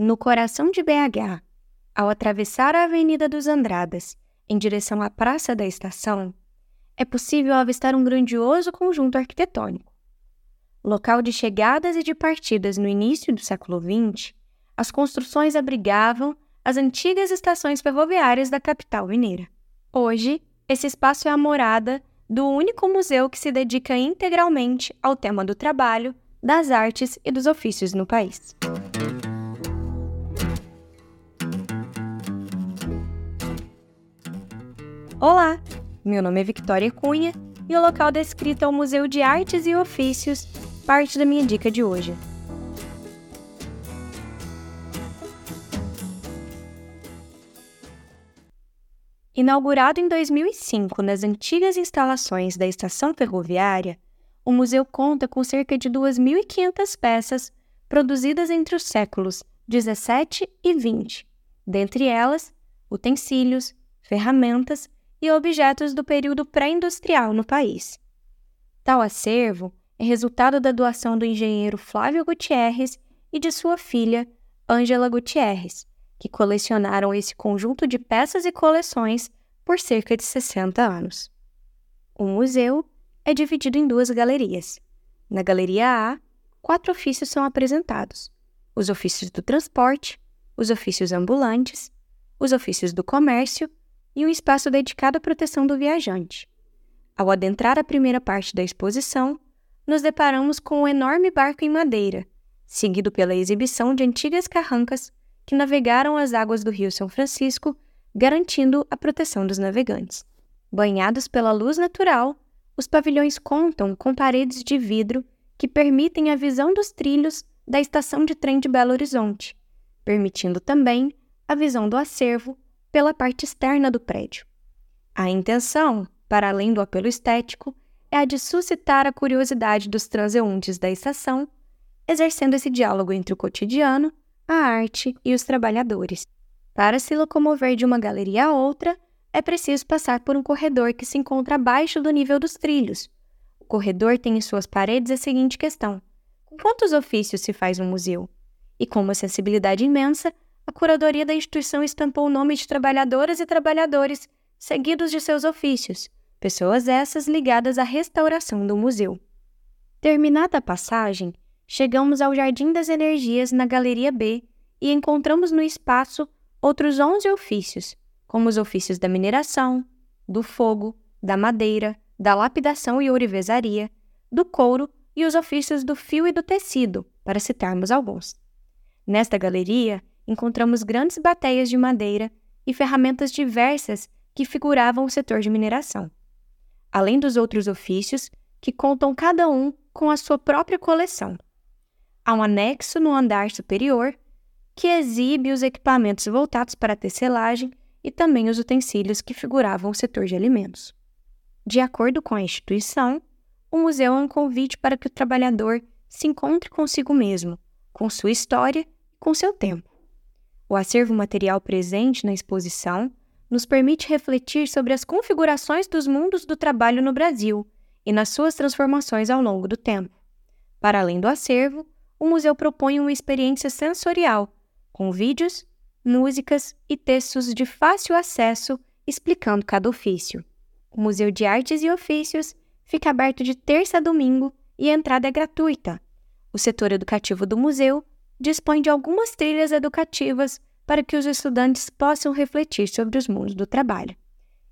No coração de BH, ao atravessar a Avenida dos Andradas, em direção à Praça da Estação, é possível avistar um grandioso conjunto arquitetônico. Local de chegadas e de partidas no início do século XX, as construções abrigavam as antigas estações ferroviárias da capital mineira. Hoje, esse espaço é a morada do único museu que se dedica integralmente ao tema do trabalho, das artes e dos ofícios no país. Olá, meu nome é Victoria Cunha e o local descrito é o Museu de Artes e Ofícios, parte da minha dica de hoje. Inaugurado em 2005 nas antigas instalações da estação ferroviária, o museu conta com cerca de 2.500 peças produzidas entre os séculos 17 e 20, dentre elas utensílios, ferramentas e objetos do período pré-industrial no país. Tal acervo é resultado da doação do engenheiro Flávio Gutierrez e de sua filha, Ângela Gutierrez, que colecionaram esse conjunto de peças e coleções por cerca de 60 anos. O museu é dividido em duas galerias. Na Galeria A, quatro ofícios são apresentados: os ofícios do transporte, os ofícios ambulantes, os ofícios do comércio e um espaço dedicado à proteção do viajante. Ao adentrar a primeira parte da exposição, nos deparamos com um enorme barco em madeira, seguido pela exibição de antigas carrancas que navegaram as águas do Rio São Francisco, garantindo a proteção dos navegantes. Banhados pela luz natural, os pavilhões contam com paredes de vidro que permitem a visão dos trilhos da estação de trem de Belo Horizonte, permitindo também a visão do acervo pela parte externa do prédio. A intenção, para além do apelo estético, é a de suscitar a curiosidade dos transeuntes da estação, exercendo esse diálogo entre o cotidiano a arte e os trabalhadores. Para se locomover de uma galeria a outra, é preciso passar por um corredor que se encontra abaixo do nível dos trilhos. O corredor tem em suas paredes a seguinte questão: com quantos ofícios se faz um museu? E com uma sensibilidade imensa, a curadoria da instituição estampou o nome de trabalhadoras e trabalhadores, seguidos de seus ofícios, pessoas essas ligadas à restauração do museu. Terminada a passagem, chegamos ao Jardim das Energias na Galeria B e encontramos no espaço outros 11 ofícios, como os ofícios da mineração, do fogo, da madeira, da lapidação e ourivesaria, do couro e os ofícios do fio e do tecido, para citarmos alguns. Nesta galeria, encontramos grandes bateias de madeira e ferramentas diversas que figuravam o setor de mineração, além dos outros ofícios que contam cada um com a sua própria coleção. Há um anexo no andar superior que exibe os equipamentos voltados para a tecelagem e também os utensílios que figuravam o setor de alimentos. De acordo com a instituição, o museu é um convite para que o trabalhador se encontre consigo mesmo, com sua história e com seu tempo. O acervo material presente na exposição nos permite refletir sobre as configurações dos mundos do trabalho no Brasil e nas suas transformações ao longo do tempo. Para além do acervo, o museu propõe uma experiência sensorial, com vídeos, músicas e textos de fácil acesso explicando cada ofício. O Museu de Artes e Ofícios fica aberto de terça a domingo e a entrada é gratuita. O setor educativo do museu dispõe de algumas trilhas educativas para que os estudantes possam refletir sobre os mundos do trabalho.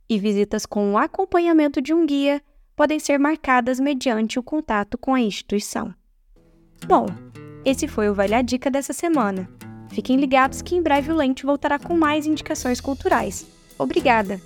E visitas com o acompanhamento de um guia podem ser marcadas mediante o contato com a instituição. Bom, esse foi o Vale a Dica dessa semana. Fiquem ligados que em breve o Lente voltará com mais indicações culturais. Obrigada!